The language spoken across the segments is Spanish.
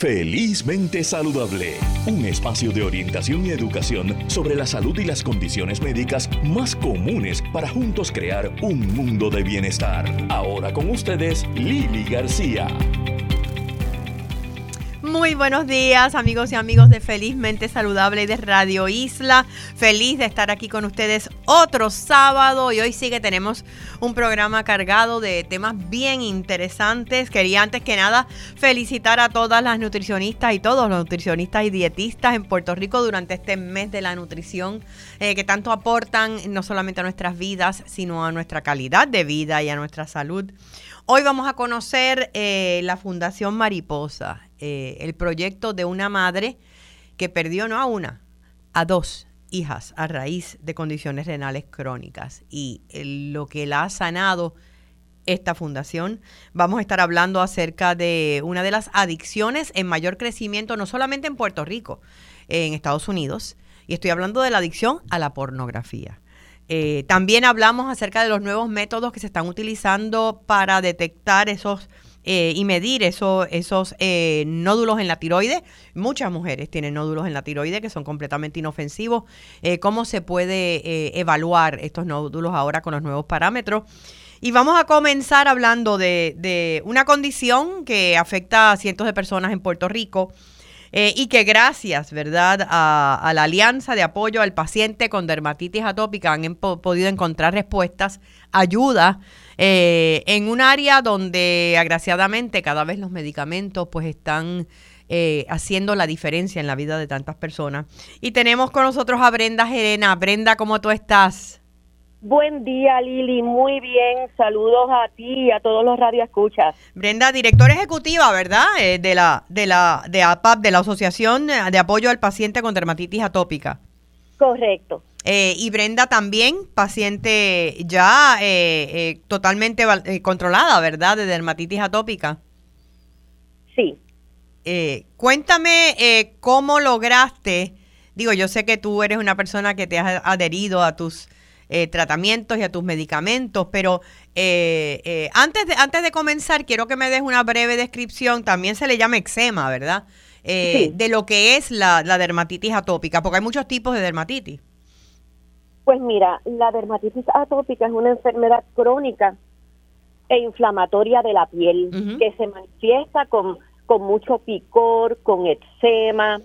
Felizmente Saludable, un espacio de orientación y educación sobre la salud y las condiciones médicas más comunes para juntos crear un mundo de bienestar. Ahora con ustedes, Lili García. Muy buenos días amigos y amigos de Felizmente Saludable de Radio Isla. Feliz de estar aquí con ustedes otro sábado y hoy sí que tenemos un programa cargado de temas bien interesantes. Quería antes que nada felicitar a todas las nutricionistas y todos los nutricionistas y dietistas en Puerto Rico durante este mes de la nutrición eh, que tanto aportan no solamente a nuestras vidas, sino a nuestra calidad de vida y a nuestra salud. Hoy vamos a conocer eh, la Fundación Mariposa, eh, el proyecto de una madre que perdió no a una, a dos hijas a raíz de condiciones renales crónicas y eh, lo que la ha sanado esta fundación. Vamos a estar hablando acerca de una de las adicciones en mayor crecimiento, no solamente en Puerto Rico, en Estados Unidos, y estoy hablando de la adicción a la pornografía. Eh, también hablamos acerca de los nuevos métodos que se están utilizando para detectar esos eh, y medir esos eh, nódulos en la tiroide. Muchas mujeres tienen nódulos en la tiroide que son completamente inofensivos. ¿Cómo se puede evaluar estos nódulos ahora con los nuevos parámetros? Y vamos a comenzar hablando de, de una condición que afecta a cientos de personas en Puerto Rico eh, y que gracias, ¿verdad?, a, la Alianza de Apoyo al Paciente con Dermatitis Atópica han podido encontrar respuestas, ayuda eh, en un área donde, agraciadamente, cada vez los medicamentos pues están... Eh, haciendo la diferencia en la vida de tantas personas. Y tenemos con nosotros a Brenda Gerena. Brenda, ¿cómo tú estás? Buen día, Lili. Muy bien. Saludos a ti y a todos los radioescuchas. Brenda, directora ejecutiva, ¿verdad? Eh, de la de la de APAP, de la Asociación de Apoyo al Paciente con Dermatitis Atópica. Correcto. Eh, y Brenda también, paciente ya eh, totalmente controlada, ¿verdad? De dermatitis atópica. Sí. cuéntame cómo lograste, digo, yo sé que tú eres una persona que te has adherido a tus eh, tratamientos y a tus medicamentos, pero eh, eh, antes, de, antes de comenzar quiero que me des una breve descripción, también se le llama eczema, ¿verdad? De lo que es la, dermatitis atópica, porque hay muchos tipos de dermatitis. Pues mira, la dermatitis atópica es una enfermedad crónica e inflamatoria de la piel que se manifiesta con, con mucho picor, con eczema,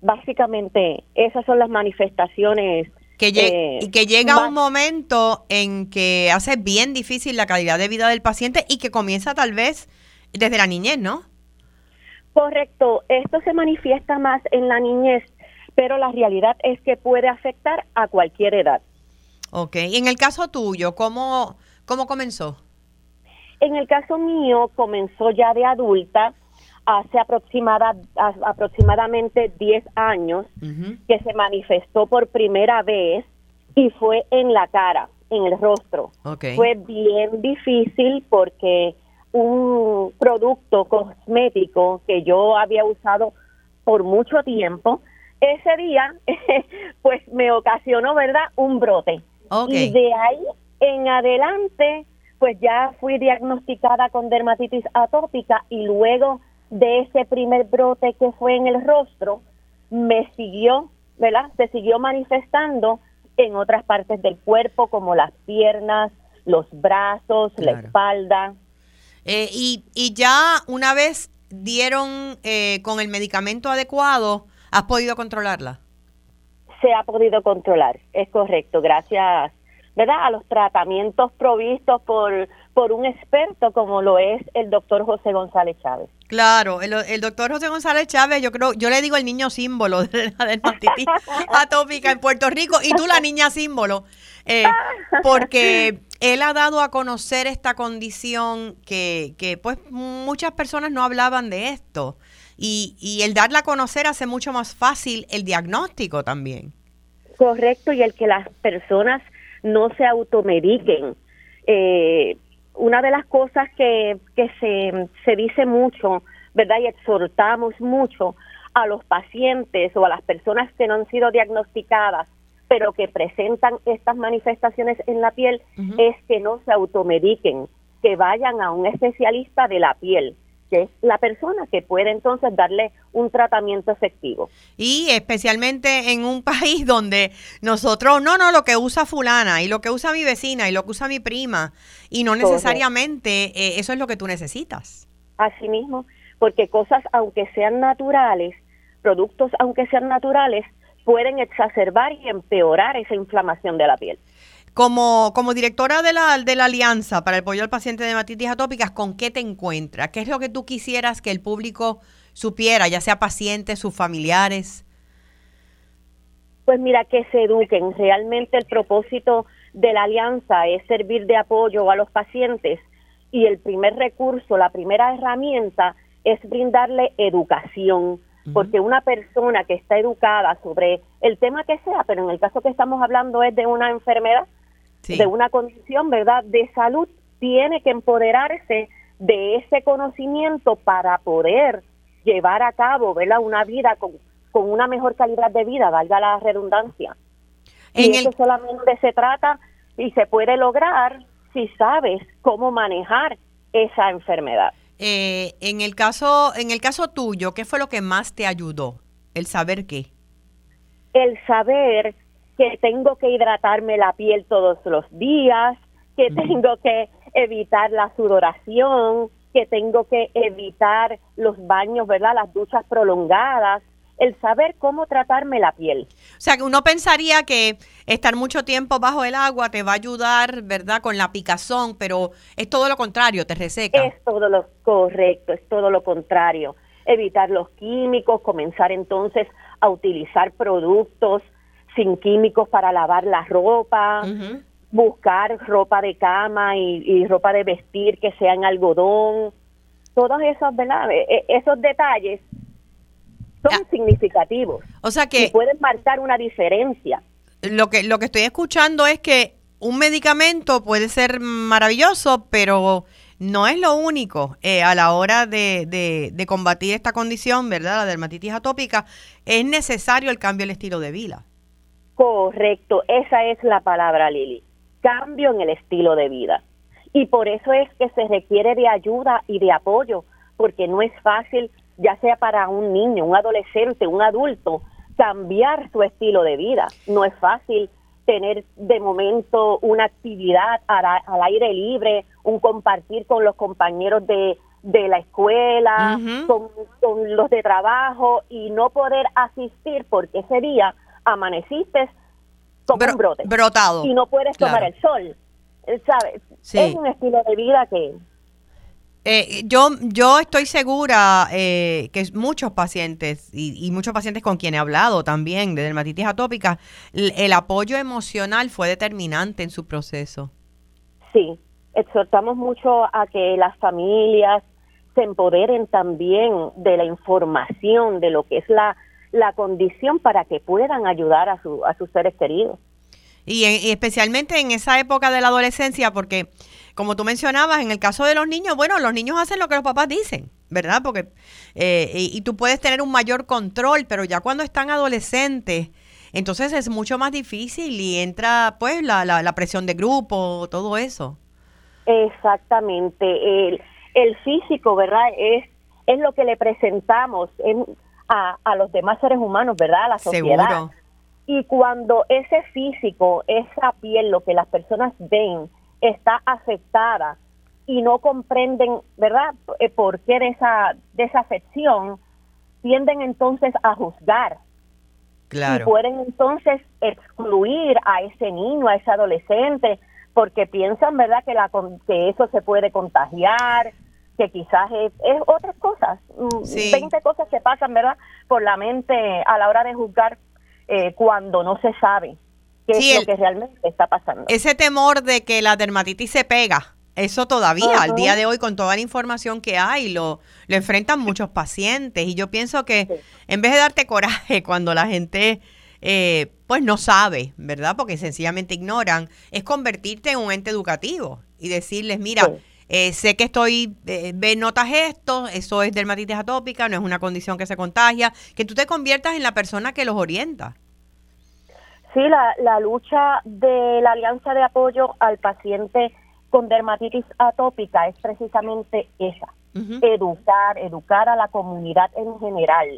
básicamente esas son las manifestaciones. Que eh, y que llega un momento en que hace bien difícil la calidad de vida del paciente y que comienza tal vez desde la niñez, ¿no? Correcto, esto se manifiesta más en la niñez, pero la realidad es que puede afectar a cualquier edad. Ok, y en el caso tuyo, ¿cómo, cómo comenzó? En el caso mío comenzó ya de adulta, hace aproximada, aproximadamente 10 años que se manifestó por primera vez y fue en la cara, en el rostro. Fue bien difícil porque un producto cosmético que yo había usado por mucho tiempo, ese día pues me ocasionó, ¿verdad?, un brote. Y de ahí en adelante pues ya fui diagnosticada con dermatitis atópica y luego de ese primer brote que fue en el rostro, me siguió, ¿verdad? Se siguió manifestando en otras partes del cuerpo, como las piernas, los brazos, la espalda. Eh, y, y ya una vez dieron eh, con el medicamento adecuado, ¿has podido controlarla? Se ha podido controlar, es correcto, gracias ¿verdad? a los tratamientos provistos por, por un experto como lo es el doctor José González Chávez. Claro, el, doctor José González Chávez, yo creo, yo le digo el niño símbolo de la dermatitis atópica en Puerto Rico y tú la niña símbolo, eh, porque él ha dado a conocer esta condición que, que pues muchas personas no hablaban de esto y, y el darla a conocer hace mucho más fácil el diagnóstico también. Correcto, y el que las personas no se automediquen. Eh, una de las cosas que, que se, se dice mucho, ¿verdad? Y exhortamos mucho a los pacientes o a las personas que no han sido diagnosticadas, pero que presentan estas manifestaciones en la piel, es que no se automediquen, que vayan a un especialista de la piel, que es la persona que puede entonces darle un tratamiento efectivo. Y especialmente en un país donde nosotros, no, no, lo que usa fulana y lo que usa mi vecina y lo que usa mi prima, y no necesariamente eh, eso es lo que tú necesitas. Así mismo, porque cosas, aunque sean naturales, productos, aunque sean naturales, pueden exacerbar y empeorar esa inflamación de la piel. Como, como directora de la, de la Alianza para el Apoyo al Paciente de Hepatitis Atópicas, ¿con qué te encuentras? ¿Qué es lo que tú quisieras que el público supiera, ya sea pacientes, sus familiares? Pues mira, que se eduquen. Realmente el propósito de la Alianza es servir de apoyo a los pacientes y el primer recurso, la primera herramienta es brindarle educación porque una persona que está educada sobre el tema que sea, pero en el caso que estamos hablando es de una enfermedad, de una condición, ¿verdad?, de salud, tiene que empoderarse de ese conocimiento para poder llevar a cabo, ¿verdad?, una vida con, con una mejor calidad de vida, valga la redundancia. y eso solamente se trata y se puede lograr si sabes cómo manejar esa enfermedad. Eh, en el caso, en el caso tuyo, ¿qué fue lo que más te ayudó? El saber qué. El saber que tengo que hidratarme la piel todos los días, que tengo que evitar la sudoración, que tengo que evitar los baños, ¿verdad? Las duchas prolongadas, el saber cómo tratarme la piel. O sea, que uno pensaría que estar mucho tiempo bajo el agua te va a ayudar, ¿verdad? Con la picazón, pero es todo lo contrario, te reseca. Es todo lo correcto, es todo lo contrario. Evitar los químicos, comenzar entonces a utilizar productos sin químicos para lavar la ropa, buscar ropa de cama y, y, ropa de vestir que sea en algodón. Todos esos, ¿verdad? E, e, esos detalles son ah. significativos. O sea que... Y pueden marcar una diferencia. Lo que, lo que estoy escuchando es que un medicamento puede ser maravilloso, pero no es lo único eh, a la hora de, de, combatir esta condición, ¿verdad? La dermatitis atópica, es necesario el cambio del estilo de vida. Correcto, esa es la palabra, Lili. Cambio en el estilo de vida. Y por eso es que se requiere de ayuda y de apoyo, porque no es fácil ya sea para un niño, un adolescente, un adulto, cambiar su estilo de vida. No es fácil tener de momento una actividad al, aire libre, un compartir con los compañeros de, la escuela, con, los de trabajo y no poder asistir porque ese día amaneciste como un brote. Brotado. Y no puedes tomar el sol. ¿Sabes? Es un estilo de vida que eh, yo, yo estoy segura eh, que muchos pacientes y, muchos pacientes con quien he hablado también de dermatitis atópica, el, apoyo emocional fue determinante en su proceso. Sí, exhortamos mucho a que las familias se empoderen también de la información de lo que es la, la condición para que puedan ayudar a, su, a sus seres queridos. y especialmente en esa época de la adolescencia, porque como tú mencionabas, en el caso de los niños, bueno, los niños hacen lo que los papás dicen, ¿verdad? Porque eh, y, tú puedes tener un mayor control, pero ya cuando están adolescentes, entonces es mucho más difícil y entra pues la, la, presión de grupo, todo eso. Exactamente. El, el físico, ¿verdad? Es, es lo que le presentamos a, a los demás seres humanos, ¿verdad? A la sociedad. Seguro. Y cuando ese físico, esa piel, lo que las personas ven, está afectada y no comprenden, ¿verdad?, eh, por qué de esa desafección, tienden entonces a juzgar. Claro. Y pueden entonces excluir a ese niño, a ese adolescente, porque piensan, ¿verdad?, que, la, que eso se puede contagiar, que quizás es, otras cosas, 20 mm, cosas que pasan, ¿verdad?, por la mente a la hora de juzgar eh, cuando no se sabe qué es lo que realmente está pasando. Ese temor de que la dermatitis se pega, eso todavía, al día de hoy, con toda la información que hay, lo, lo enfrentan muchos pacientes. Y yo pienso que en vez de darte coraje cuando la gente eh, pues no sabe, ¿verdad? Porque sencillamente ignoran, es convertirte en un ente educativo y decirles, mira, eh, sé que estoy, eh, ve, notas esto, eso es dermatitis atópica, no es una condición que se contagia, que tú te conviertas en la persona que los orienta. Sí, la, la lucha de la Alianza de Apoyo al Paciente con Dermatitis Atópica es precisamente esa, educar, educar a la comunidad en general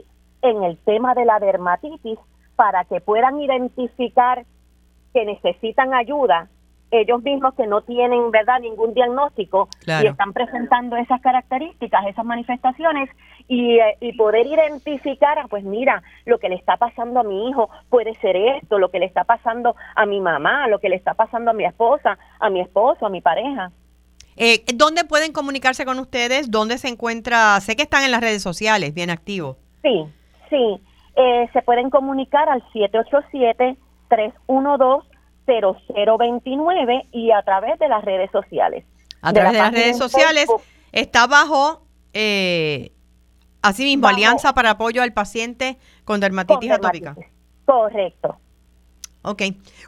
en el tema de la dermatitis para que puedan identificar que necesitan ayuda ellos mismos que no tienen verdad ningún diagnóstico y están presentando esas características, esas manifestaciones y, eh, y, poder identificar, ah, pues mira, lo que le está pasando a mi hijo puede ser esto, lo que le está pasando a mi mamá, lo que le está pasando a mi esposa, a mi esposo, a mi pareja. Eh, ¿Dónde pueden comunicarse con ustedes? ¿Dónde se encuentra? Sé que están en las redes sociales, bien activos. Sí, sí. Eh, se pueden comunicar al 787 312 0029 y a través de las redes sociales. A través de, las redes sociales está bajo, eh, asimismo, Alianza para Apoyo al Paciente con Dermatitis, Atópica. Correcto. Ok,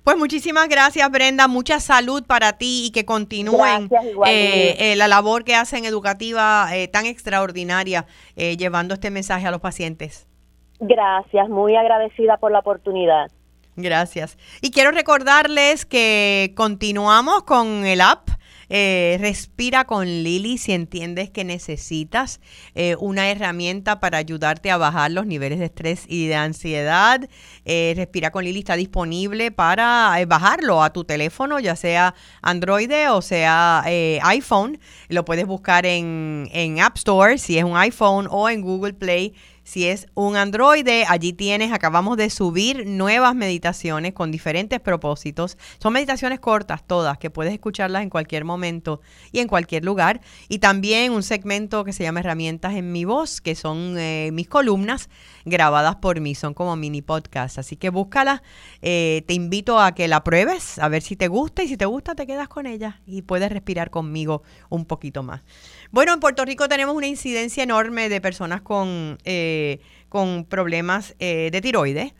pues muchísimas gracias Brenda, mucha salud para ti y que continúen eh, eh, la labor que hacen educativa eh, tan extraordinaria llevando este mensaje a los pacientes. Gracias, muy agradecida por la oportunidad. Gracias. Y quiero recordarles que continuamos con el app. Eh, respira con Lili si entiendes que necesitas eh, una herramienta para ayudarte a bajar los niveles de estrés y de ansiedad. Eh, respira con Lili está disponible para bajarlo a tu teléfono, ya sea Android o sea iPhone. Lo puedes buscar en, en App Store si es un iPhone o en Google Play si es un Android, allí tienes, acabamos de subir nuevas meditaciones con diferentes propósitos. Son meditaciones cortas todas, que puedes escucharlas en cualquier momento y en cualquier lugar. Y también un segmento que se llama Herramientas en mi voz, que son eh, mis columnas grabadas por mí, son como mini podcast. Así que búscala, eh, te invito a que la pruebes, a ver si te gusta y si te gusta te quedas con ella y puedes respirar conmigo un poquito más. Bueno, en Puerto Rico tenemos una incidencia enorme de personas con, eh, con problemas eh, de tiroides.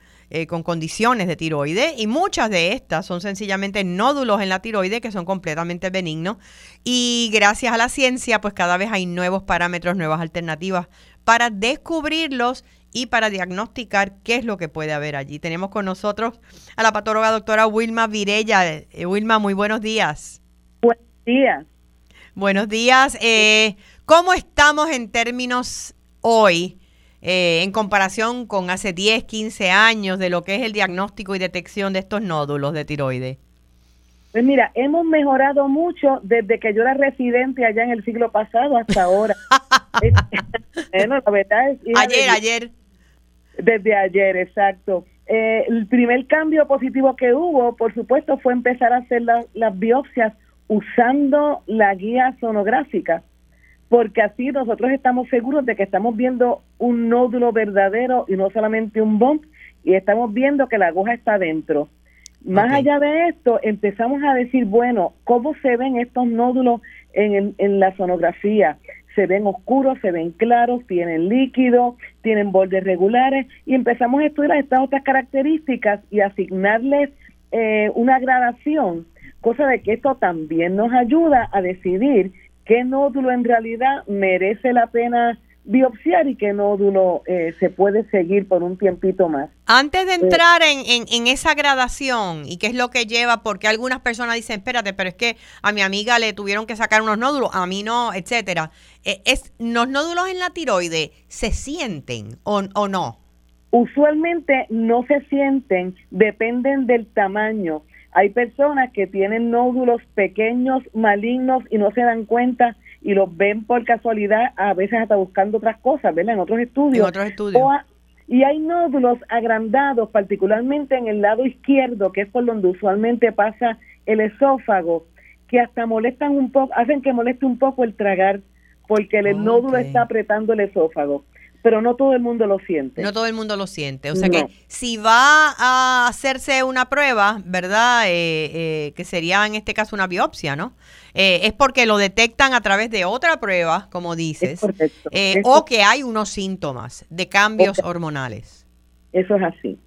Con condiciones de tiroides y muchas de estas son sencillamente nódulos en la tiroide que son completamente benignos y gracias a la ciencia pues cada vez hay nuevos parámetros, nuevas alternativas para descubrirlos y para diagnosticar qué es lo que puede haber allí. Tenemos con nosotros a la patóloga doctora Wilma Virella. Wilma, muy buenos días. Buenos días. Buenos días. Eh, ¿Cómo estamos en términos hoy eh, en comparación con hace 10, 15 años de lo que es el diagnóstico y detección de estos nódulos de tiroides? Pues mira, hemos mejorado mucho desde que yo era residente allá en el siglo pasado hasta ahora. bueno, la verdad es... Ayer, ayer. Desde ayer, exacto. Eh, el primer cambio positivo que hubo, por supuesto, fue empezar a hacer las biopsias usando la guía sonográfica, porque así nosotros estamos seguros de que estamos viendo un nódulo verdadero y no solamente un bump, y estamos viendo que la aguja está dentro. Más allá de esto, empezamos a decir, bueno, ¿cómo se ven estos nódulos en, en la sonografía? Se ven oscuros, se ven claros, tienen líquido, tienen bordes regulares, y empezamos a estudiar estas otras características y asignarles eh, una gradación cosa de que esto también nos ayuda a decidir qué nódulo en realidad merece la pena biopsiar y qué nódulo eh, se puede seguir por un tiempito más. Antes de eh, entrar en, en, esa gradación y qué es lo que lleva, porque algunas personas dicen, espérate, pero es que a mi amiga le tuvieron que sacar unos nódulos, a mí no, etcétera. Eh, es, ¿Los nódulos en la tiroide se sienten o, o no? Usualmente no se sienten, dependen del tamaño. Hay personas que tienen nódulos pequeños, malignos y no se dan cuenta y los ven por casualidad, a veces hasta buscando otras cosas, ¿verdad? En otros estudios. otros estudios. y hay nódulos agrandados, particularmente en el lado izquierdo, que es por donde usualmente pasa el esófago, que hasta molestan un poco, hacen que moleste un poco el tragar, porque el nódulo está apretando el esófago pero no todo el mundo lo siente. No todo el mundo lo siente. O sea que si va a hacerse una prueba, ¿verdad? Eh, eh, que sería en este caso una biopsia, ¿no? Eh, es porque lo detectan a través de otra prueba, como dices, o que hay unos síntomas de cambios hormonales. Eso es así.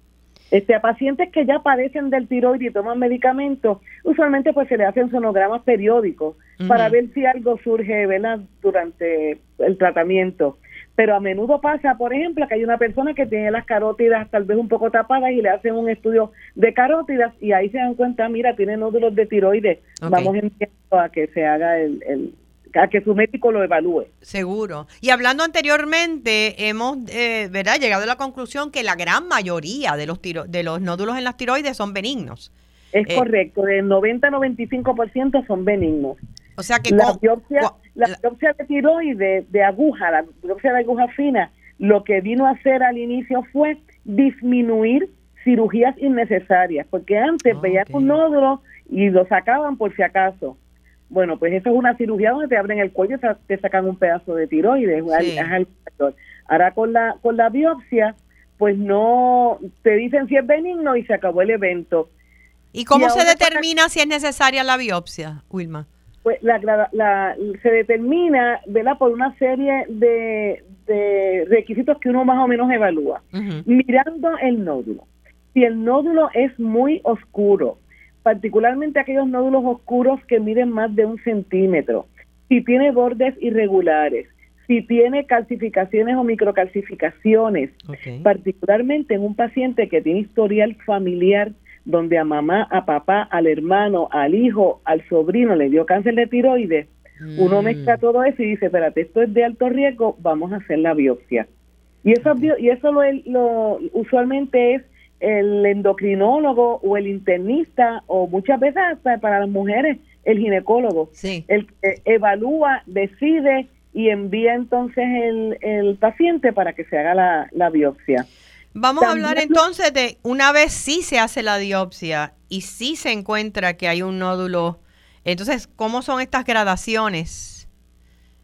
Este, a pacientes que ya padecen del tiroides y toman medicamentos, usualmente pues se le hacen sonogramas periódicos para ver si algo surge ¿verdad? durante el tratamiento pero a menudo pasa, por ejemplo, que hay una persona que tiene las carótidas tal vez un poco tapadas y le hacen un estudio de carótidas y ahí se dan cuenta, mira, tiene nódulos de tiroides, vamos enviando a que se haga el, a que su médico lo evalúe. Seguro. Y hablando anteriormente, hemos eh, ¿verdad? llegado a la conclusión que la gran mayoría de los, tiro de los nódulos en las tiroides son benignos. Es eh, correcto, del 90-95% son benignos. O sea que la biopsia, la, biopsia de tiroides de aguja, la biopsia de aguja fina, lo que vino a hacer al inicio fue disminuir cirugías innecesarias, porque antes ah, veían un nódulo y lo sacaban por si acaso. Bueno, pues eso es una cirugía donde te abren el cuello y te sacan un pedazo de tiroides. Ahora con la, con la biopsia, pues no, te dicen si es benigno y se acabó el evento. ¿Y cómo se determina si es necesaria la biopsia, Wilma? Pues la, se determina, ¿verdad? Por una serie de, requisitos que uno más o menos evalúa. Mirando el nódulo. Si el nódulo es muy oscuro, particularmente aquellos nódulos oscuros que miden más de un centímetro, si tiene bordes irregulares, si tiene calcificaciones o microcalcificaciones, particularmente en un paciente que tiene historial familiar donde a mamá, a papá, al hermano, al hijo, al sobrino le dio cáncer de tiroides, uno mm. mezcla todo eso y dice, espérate, esto es de alto riesgo, vamos a hacer la biopsia. Y eso, y eso lo, lo usualmente es el endocrinólogo o el internista o muchas veces para las mujeres el ginecólogo, el evalúa, decide y envía entonces el, el paciente para que se haga la, la biopsia. Vamos a hablar entonces de una vez sí se hace la biopsia y sí se encuentra que hay un nódulo. Entonces, ¿cómo son estas gradaciones?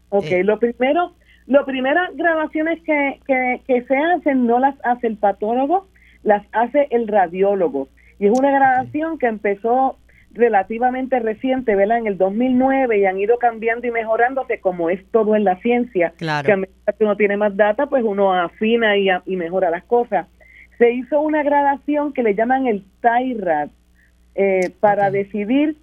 Ok, eh, lo primero, lo primeras gradaciones que, que, que se hacen no las hace el patólogo, las hace el radiólogo. Y es una gradación que empezó relativamente reciente, ¿verdad? En el 2009 y han ido cambiando y mejorándose como es todo en la ciencia. Claro. Que a medida que uno tiene más data, pues uno afina y, y mejora las cosas. Se hizo una gradación que le llaman el TIRAD eh, para decidir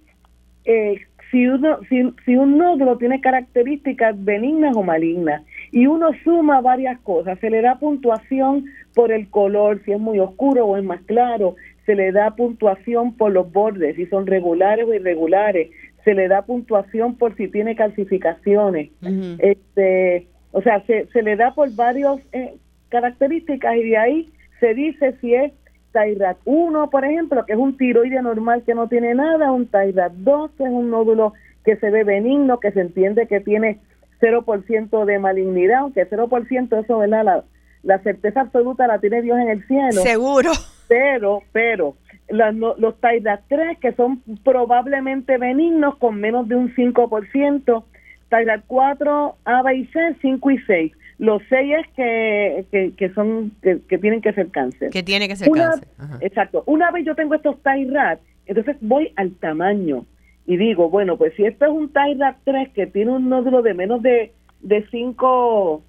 eh, si, uno, si, si un nódulo tiene características benignas o malignas. Y uno suma varias cosas. Se le da puntuación por el color, si es muy oscuro o es más claro, se le da puntuación por los bordes, si son regulares o irregulares, se le da puntuación por si tiene calcificaciones, este, o sea, se, se le da por varias eh, características y de ahí se dice si es TIRAD 1, por ejemplo, que es un tiroide normal que no tiene nada, un TIRAD 2, que es un nódulo que se ve benigno, que se entiende que tiene 0% de malignidad, aunque 0% eso, ¿verdad? La, la certeza absoluta la tiene Dios en el cielo. Seguro. Pero, pero, los TAIDAS 3, que son probablemente benignos con menos de un 5%, TAIDAS 4, A, y C, 5 y 6. Los 6 es que, que, son, que, tienen que ser cáncer. Que tiene que ser cáncer. Exacto. Una vez yo tengo estos TAIRAT, entonces voy al tamaño y digo, bueno, pues si esto es un TAIRAT 3 que tiene un nódulo de menos de, de 5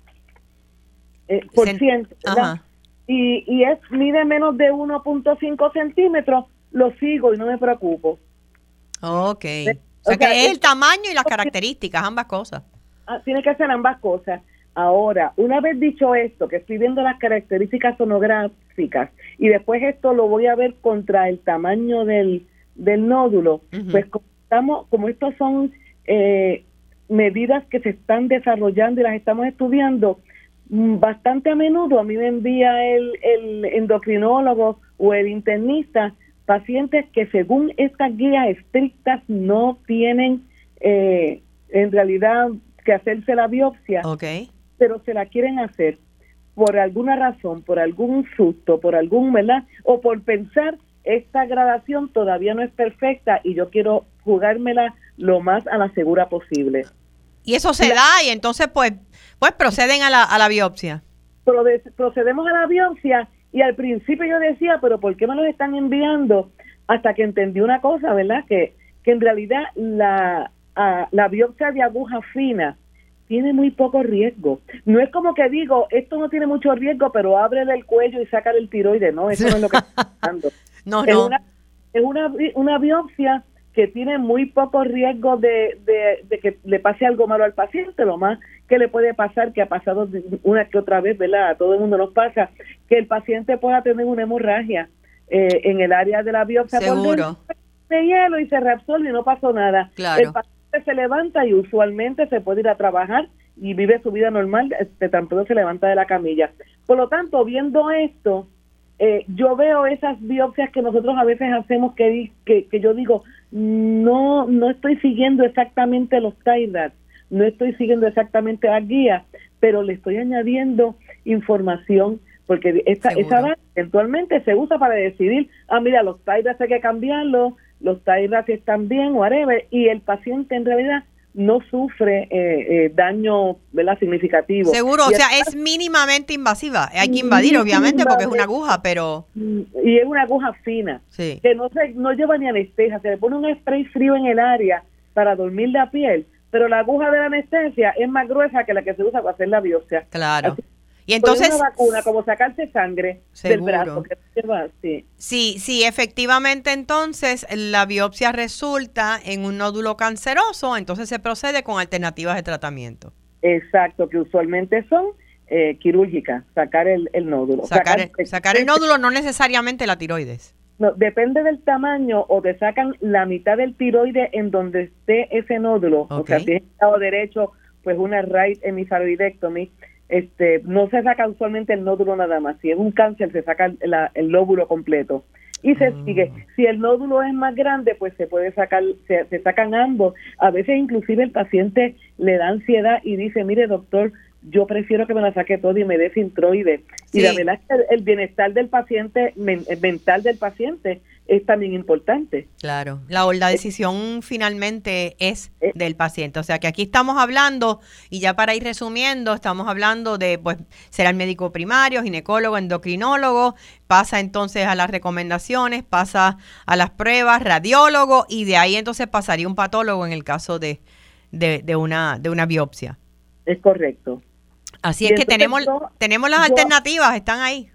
eh, por ciento, y, y es mide menos de 1.5 centímetros, lo sigo y no me preocupo. Ok. O sea, que es el tamaño y las características, ambas cosas. Ah, tiene que ser ambas cosas. Ahora, una vez dicho esto, que estoy viendo las características sonográficas y después esto lo voy a ver contra el tamaño del, del nódulo, pues como, estamos, como estos son eh, medidas que se están desarrollando y las estamos estudiando, bastante a menudo a mí me envía el, el endocrinólogo o el internista pacientes que según estas guías estrictas no tienen eh, en realidad que hacerse la biopsia, pero se la quieren hacer por alguna razón, por algún susto, por algún, ¿verdad? O por pensar, esta gradación todavía no es perfecta y yo quiero jugármela lo más a la segura posible. Y eso se da y entonces pues pues proceden a la, a la biopsia. Procedemos a la biopsia y al principio yo decía, pero ¿por qué me los están enviando? Hasta que entendí una cosa, ¿verdad? Que, que en realidad la, la biopsia de aguja fina tiene muy poco riesgo. No es como que digo, esto no tiene mucho riesgo, pero ábrele el cuello y saca el tiroide. No, eso no es lo que está pasando. no, no. Una, es una, una biopsia que tiene muy poco riesgo de, de, que le pase algo malo al paciente, lo más que le puede pasar, que ha pasado una que otra vez, ¿verdad? A todo el mundo nos pasa, que el paciente pueda tener una hemorragia eh, en el área de la biopsia Seguro. de hielo y se reabsorbe y no pasó nada. Claro. El paciente se levanta y usualmente se puede ir a trabajar y vive su vida normal, este, tampoco se levanta de la camilla. Por lo tanto, viendo esto, eh, yo veo esas biopsias que nosotros a veces hacemos que, que, que yo digo, no, no estoy siguiendo exactamente los TIDAT, no estoy siguiendo exactamente la guía, pero le estoy añadiendo información porque esta, esa eventualmente se usa para decidir, ah, mira, los TIDAT hay que cambiarlos, los TIDAT están bien, whatever, y el paciente en realidad no sufre eh, eh, daño ¿verdad? significativo. Seguro, o sea, es mínimamente invasiva. Hay que invadir, obviamente, porque es una aguja, pero... Y es una aguja fina, que no, se, no lleva ni anestesia. Se le pone un spray frío en el área para dormir la piel, pero la aguja de la anestesia es más gruesa que la que se usa para hacer la biopsia. Claro. Y entonces... Una vacuna, como sacarse sangre del brazo. sí. sí, sí, efectivamente entonces la biopsia resulta en un nódulo canceroso, entonces se procede con alternativas de tratamiento. Exacto, que usualmente son eh, quirúrgicas, sacar el, nódulo. Sacar, sacar, el nódulo, no necesariamente la tiroides. No, depende del tamaño o te sacan la mitad del tiroide en donde esté ese nódulo. O sea, si es lado derecho, pues una right hemifaroidectomy este, no se saca usualmente el nódulo nada más. Si es un cáncer, se saca el, lóbulo completo. Y se ah. sigue. Si el nódulo es más grande, pues se puede sacar, se, sacan ambos. A veces inclusive el paciente le da ansiedad y dice, mire doctor, yo prefiero que me la saque todo y me dé sintroide. Y la verdad es que el, bienestar del paciente, mental del paciente, es también importante. Claro, la, la decisión finalmente es eh. del paciente. O sea que aquí estamos hablando, y ya para ir resumiendo, estamos hablando de, pues, será el médico primario, ginecólogo, endocrinólogo, pasa entonces a las recomendaciones, pasa a las pruebas, radiólogo, y de ahí entonces pasaría un patólogo en el caso de, de, una, de una biopsia. Es correcto. Así es que tenemos, tenemos las alternativas, están ahí.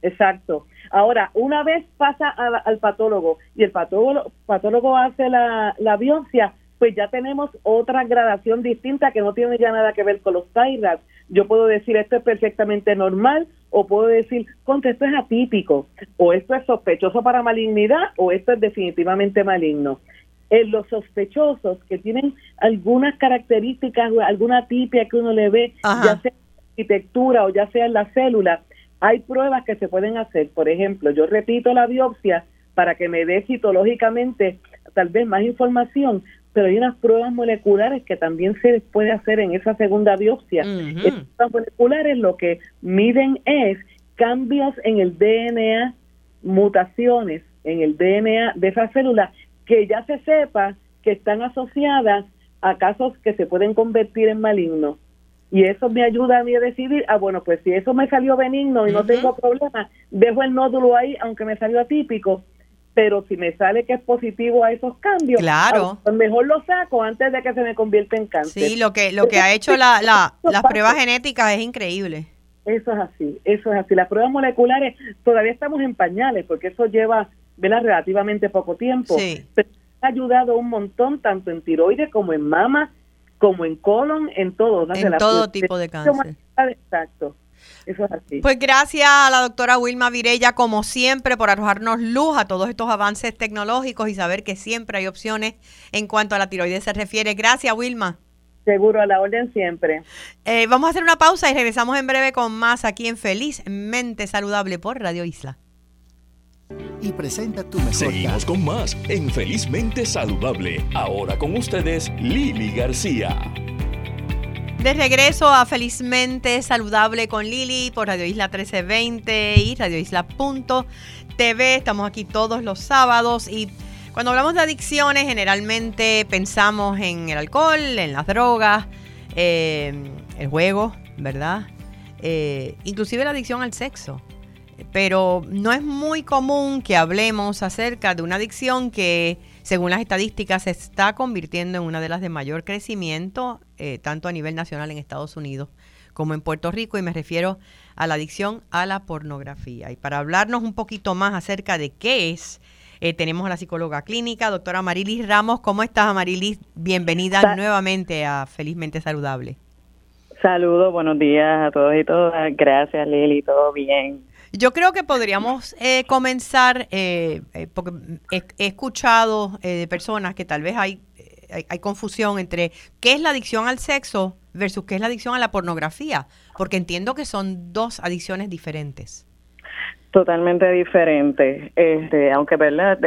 Exacto. Ahora, una vez pasa al patólogo y el patólogo, patólogo hace la, biopsia, pues ya tenemos otra gradación distinta que no tiene ya nada que ver con los TIRAS. Yo puedo decir esto es perfectamente normal o puedo decir, contra esto es atípico o esto es sospechoso para malignidad o esto es definitivamente maligno. En los sospechosos que tienen algunas características, alguna tipia que uno le ve, ya sea la arquitectura o ya sea en la célula, hay pruebas que se pueden hacer. Por ejemplo, yo repito la biopsia para que me dé citológicamente tal vez más información, pero hay unas pruebas moleculares que también se puede hacer en esa segunda biopsia. Estas pruebas moleculares lo que miden es cambios en el DNA, mutaciones en el DNA de esa célula que ya se sepa que están asociadas a casos que se pueden convertir en malignos y eso me ayuda a mí a decidir, ah, bueno, pues si eso me salió benigno y no tengo problema, dejo el nódulo ahí, aunque me salió atípico, pero si me sale que es positivo a esos cambios, claro. mejor lo saco antes de que se me convierta en cáncer. Sí, lo que, lo que ha hecho la, la, las pruebas genéticas es increíble. Eso es así, eso es así. Las pruebas moleculares todavía estamos en pañales porque eso lleva ¿verdad? relativamente poco tiempo. Sí. Pero ha ayudado un montón tanto en tiroides como en mama como en colon, en todo. En todo tipo de cáncer. Exacto. Eso es así. Pues gracias a la doctora Wilma Virella, como siempre, por arrojarnos luz a todos estos avances tecnológicos y saber que siempre hay opciones en cuanto a la tiroides se refiere. Gracias, Wilma. Seguro, a la orden siempre. Eh, vamos a hacer una pausa y regresamos en breve con más aquí en Felizmente Saludable por Radio Isla y presenta tu mejor. Seguimos con más en Felizmente Saludable. Ahora con ustedes, Lili García. De regreso a Felizmente Saludable con Lili por Radio Isla 1320 y Radio Isla.tv. Estamos aquí todos los sábados y cuando hablamos de adicciones generalmente pensamos en el alcohol, en las drogas, eh, el juego, ¿verdad? Eh, inclusive la adicción al sexo pero no es muy común que hablemos acerca de una adicción que, según las estadísticas, se está convirtiendo en una de las de mayor crecimiento, eh, tanto a nivel nacional en Estados Unidos como en Puerto Rico, y me refiero a la adicción a la pornografía. Y para hablarnos un poquito más acerca de qué es, eh, tenemos a la psicóloga clínica, doctora Marilis Ramos. ¿Cómo estás, Marilis? Bienvenida nuevamente a Felizmente Saludable. Saludos, buenos días a todos y todas. Gracias, Lili, todo bien. Yo creo que podríamos eh, comenzar, eh, eh, porque he, escuchado de personas que tal vez hay hay, confusión entre qué es la adicción al sexo versus qué es la adicción a la pornografía, porque entiendo que son dos adicciones diferentes. Totalmente diferente, este, aunque verdad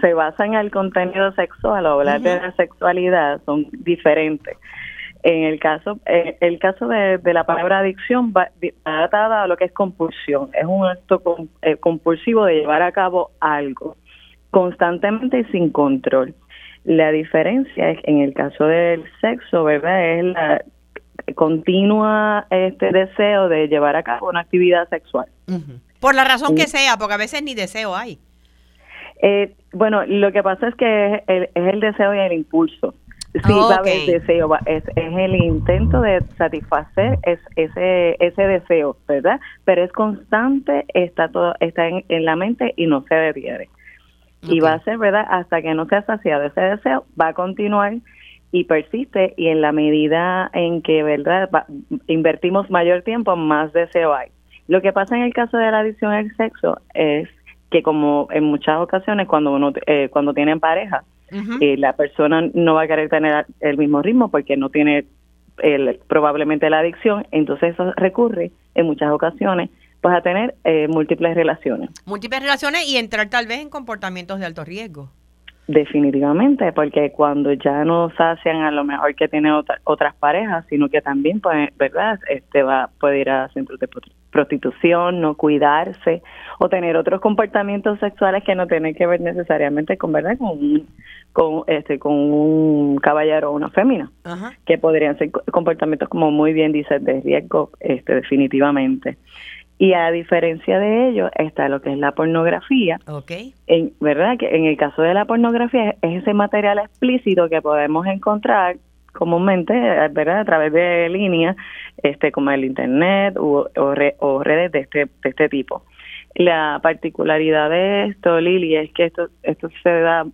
se basa en el contenido sexual o hablar de la sexualidad son diferentes. En el caso, eh, el caso de, la palabra adicción va, atada a lo que es compulsión. Es un acto eh, compulsivo de llevar a cabo algo constantemente y sin control. La diferencia es en el caso del sexo, ¿verdad? Es la continua este deseo de llevar a cabo una actividad sexual. Por la razón que sea, porque a veces ni deseo hay. Eh, bueno, lo que pasa es que es el deseo y el impulso. Sí, va a haber deseo, es, es, el intento de satisfacer ese, ese deseo, ¿verdad? Pero es constante, está todo está en, la mente y no se detiene. Y va a ser, ¿verdad? Hasta que no sea saciado ese deseo, va a continuar y persiste y en la medida en que, ¿verdad? invertimos mayor tiempo, más deseo hay. Lo que pasa en el caso de la adicción al sexo es que como en muchas ocasiones cuando uno eh, cuando tienen pareja eh, la persona no va a querer tener el mismo ritmo porque no tiene el, probablemente la adicción, entonces eso recurre en muchas ocasiones pues a tener eh, múltiples relaciones. Múltiples relaciones y entrar tal vez en comportamientos de alto riesgo. Definitivamente, porque cuando ya no sacian a lo mejor que tiene otras parejas, sino que también, pues, ¿verdad? Este va puede ir a centros de prostitución, no cuidarse o tener otros comportamientos sexuales que no tienen que ver necesariamente con, ¿verdad? Con un, con este con un caballero o una fémina, que podrían ser comportamientos como muy bien dice de riesgo, este definitivamente. Y a diferencia de ello está lo que es la pornografía. Okay. En, ¿Verdad? Que en el caso de la pornografía es ese material explícito que podemos encontrar comúnmente, ¿verdad? A través de líneas, este, como el internet o, o, redes de este, de este tipo. La particularidad de esto, Lili, es que esto, esto se da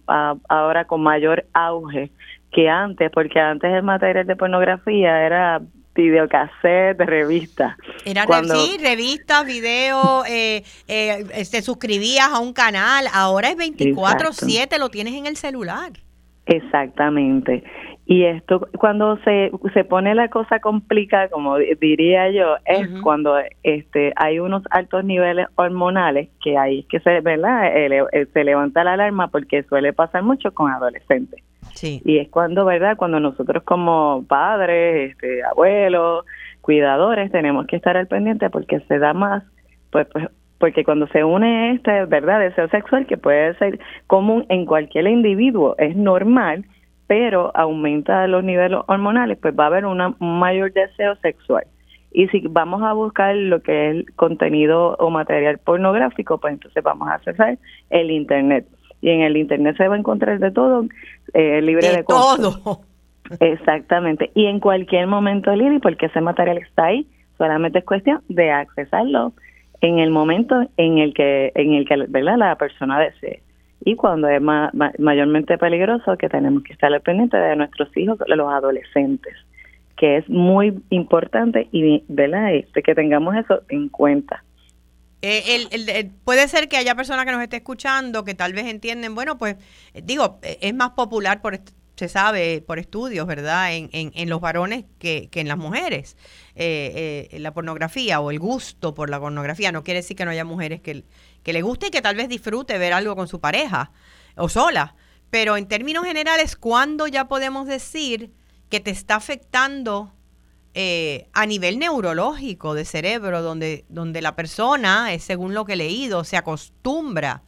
ahora con mayor auge que antes, porque antes el material de pornografía era videocassette, de revista. Era Cuando... sí, revistas, video, eh, eh, te suscribías a un canal, ahora es 24/7, lo tienes en el celular. Exactamente. Y esto, cuando se, se pone la cosa complicada, como diría yo, es cuando este hay unos altos niveles hormonales que ahí que se, ¿verdad? se levanta la alarma porque suele pasar mucho con adolescentes. Y es cuando, ¿verdad? Cuando nosotros como padres, este, abuelos, cuidadores, tenemos que estar al pendiente porque se da más, pues, pues porque cuando se une este, ¿verdad? Deseo sexual que puede ser común en cualquier individuo, es normal, pero aumenta los niveles hormonales, pues va a haber un mayor deseo sexual. Y si vamos a buscar lo que es contenido o material pornográfico, pues entonces vamos a acceder el Internet y en el internet se va a encontrar de todo eh, libre de, de todo. Exactamente. Y en cualquier momento, Lili, porque ese material está ahí, solamente es cuestión de accesarlo en el momento en el que en el que ¿verdad? la persona desee. Y cuando es mayormente peligroso, que tenemos que estar al pendiente de nuestros hijos, de los adolescentes, que es muy importante y ¿verdad? Este, que tengamos eso en cuenta. Eh, el, puede ser que haya personas que nos esté escuchando que tal vez entienden, bueno, pues eh, digo, eh, es más popular por se sabe por estudios, ¿verdad? En, en, los varones que, que, en las mujeres. la pornografía o el gusto por la pornografía. No quiere decir que no haya mujeres que, que le guste y que tal vez disfrute ver algo con su pareja o sola. Pero en términos generales, ¿cuándo ya podemos decir que te está afectando eh, a nivel neurológico de cerebro, donde, donde la persona, según lo que he leído, se acostumbra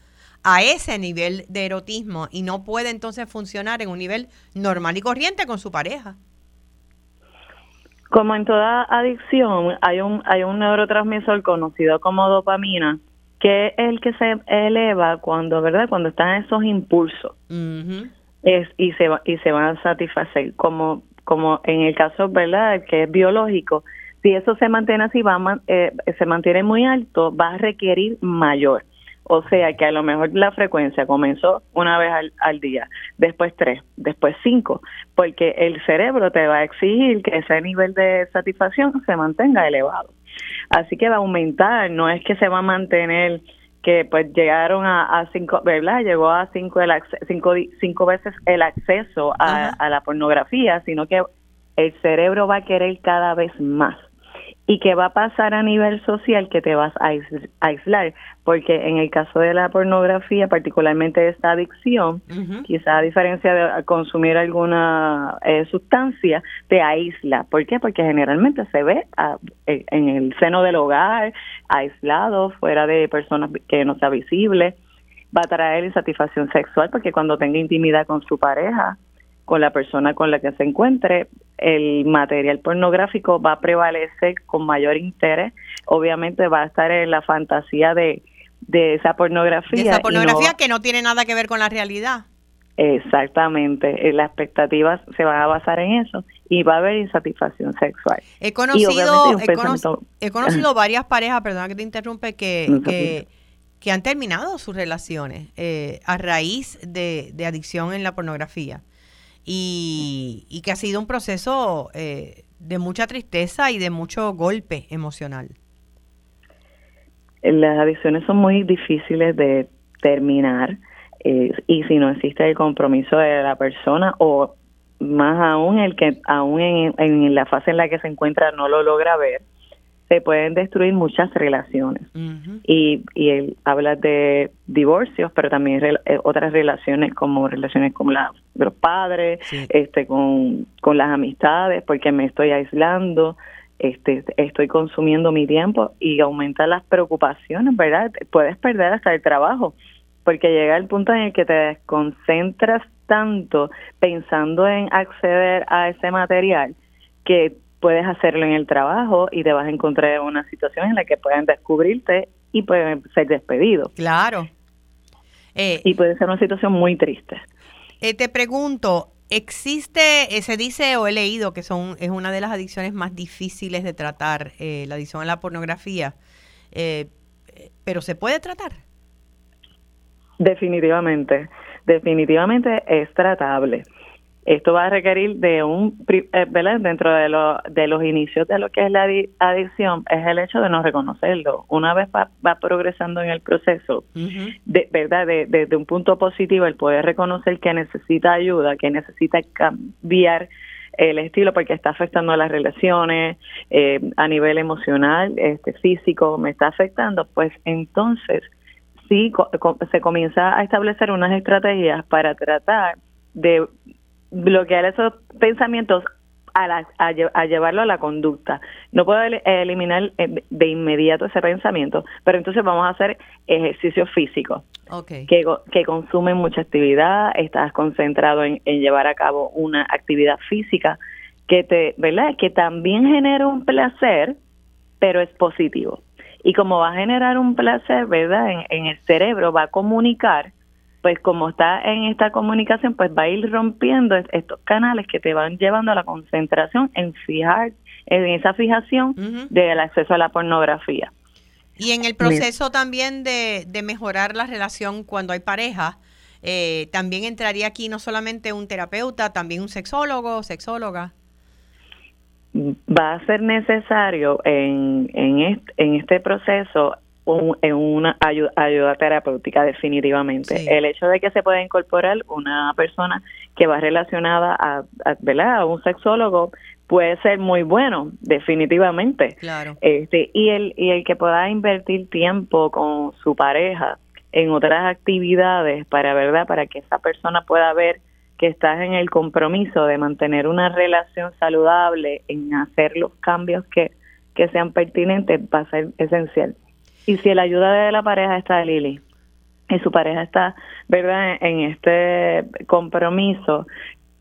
a ese nivel de erotismo y no puede entonces funcionar en un nivel normal y corriente con su pareja. Como en toda adicción, hay un, hay un neurotransmisor conocido como dopamina, que es el que se eleva cuando, ¿verdad? Cuando están esos impulsos. es, y, se, y se van a satisfacer. Como como en el caso, ¿verdad?, que es biológico, si eso se mantiene así, va eh, se mantiene muy alto, va a requerir mayor. O sea que a lo mejor la frecuencia comenzó una vez al, día, después tres, después cinco, porque el cerebro te va a exigir que ese nivel de satisfacción se mantenga elevado. Así que va a aumentar, no es que se va a mantener que pues llegaron a, cinco, ¿verdad? Llegó a cinco, el cinco, cinco veces el acceso a, a la pornografía, sino que el cerebro va a querer cada vez más y qué va a pasar a nivel social que te vas a aislar, porque en el caso de la pornografía, particularmente esta adicción, quizá a diferencia de consumir alguna eh, sustancia, te aísla. ¿Por qué? Porque generalmente se ve e, en el seno del hogar, aislado, fuera de personas que no sea visible, va a traer insatisfacción sexual porque cuando tenga intimidad con su pareja, con la persona con la que se encuentre, el material pornográfico va a prevalecer con mayor interés. Obviamente va a estar en la fantasía de, de esa pornografía. esa pornografía que no tiene nada que ver con la realidad. Exactamente, eh, las expectativas se van a basar en eso y va a haber insatisfacción sexual. He conocido, he, conocido varias parejas, perdona que te interrumpe, que, que, han terminado sus relaciones eh, a raíz de, de adicción en la pornografía y, que ha sido un proceso eh, de mucha tristeza y de mucho golpe emocional. Las adicciones son muy difíciles de terminar eh, y si no existe el compromiso de la persona o más aún el que aún en la fase en la que se encuentra no lo logra ver, se pueden destruir muchas relaciones. Y, y él habla de divorcios, pero también eh, otras relaciones como relaciones con la, los padres, este, con, con las amistades, porque me estoy aislando, este, estoy consumiendo mi tiempo y aumenta las preocupaciones, ¿verdad? Puedes perder hasta el trabajo, porque llega el punto en el que te desconcentras tanto pensando en acceder a ese material que puedes hacerlo en el trabajo y te vas a encontrar en una situación en la que pueden descubrirte y pueden ser despedidos. Claro. Eh, y puede ser una situación muy triste. Eh, te pregunto, existe, eh, se dice o he leído que son es una de las adicciones más difíciles de tratar, la adicción a la pornografía, pero se puede tratar. Definitivamente, definitivamente es tratable. Esto va a requerir de un, eh, ¿verdad? Dentro de, lo, de los inicios de lo que es la adicción, es el hecho de no reconocerlo. Una vez va, progresando en el proceso, de, ¿verdad? Desde de, un punto positivo, el poder reconocer que necesita ayuda, que necesita cambiar el estilo porque está afectando a las relaciones eh, a nivel emocional, este físico, me está afectando, pues entonces sí se comienza a establecer unas estrategias para tratar de bloquear esos pensamientos a, a, llevarlo a la conducta. No puedo eliminar eh, de inmediato ese pensamiento, pero entonces vamos a hacer ejercicio físico, que, que consume mucha actividad, estás concentrado en, llevar a cabo una actividad física que te, ¿verdad? Que también genera un placer, pero es positivo. Y como va a generar un placer, ¿verdad? En, en el cerebro va a comunicar pues como está en esta comunicación, pues va a ir rompiendo estos canales que te van llevando a la concentración en fijar, en esa fijación del acceso a la pornografía. Y en el proceso también de, mejorar la relación cuando hay pareja, eh, también entraría aquí no solamente un terapeuta, también un sexólogo, sexóloga. Va a ser necesario en, en, en este proceso en una ayuda, terapéutica definitivamente. El hecho de que se pueda incorporar una persona que va relacionada a, ¿verdad? a un sexólogo puede ser muy bueno, definitivamente. Claro. Este, y el y el que pueda invertir tiempo con su pareja en otras actividades para verdad para que esa persona pueda ver que estás en el compromiso de mantener una relación saludable, en hacer los cambios que, que sean pertinentes, va a ser esencial. Y si la ayuda de la pareja está de Lili y su pareja está, ¿verdad?, en este compromiso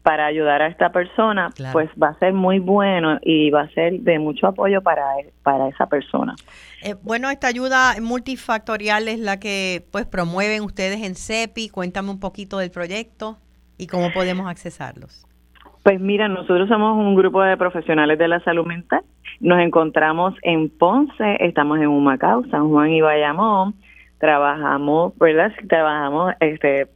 para ayudar a esta persona, pues va a ser muy bueno y va a ser de mucho apoyo para, para esa persona. Eh, bueno, esta ayuda multifactorial es la que pues promueven ustedes en CEPI. Cuéntame un poquito del proyecto y cómo podemos accesarlos. Pues mira, nosotros somos un grupo de profesionales de la salud mental. Nos encontramos en Ponce, estamos en Humacao, San Juan y Bayamón. Trabajamos, ¿verdad? Trabajamos este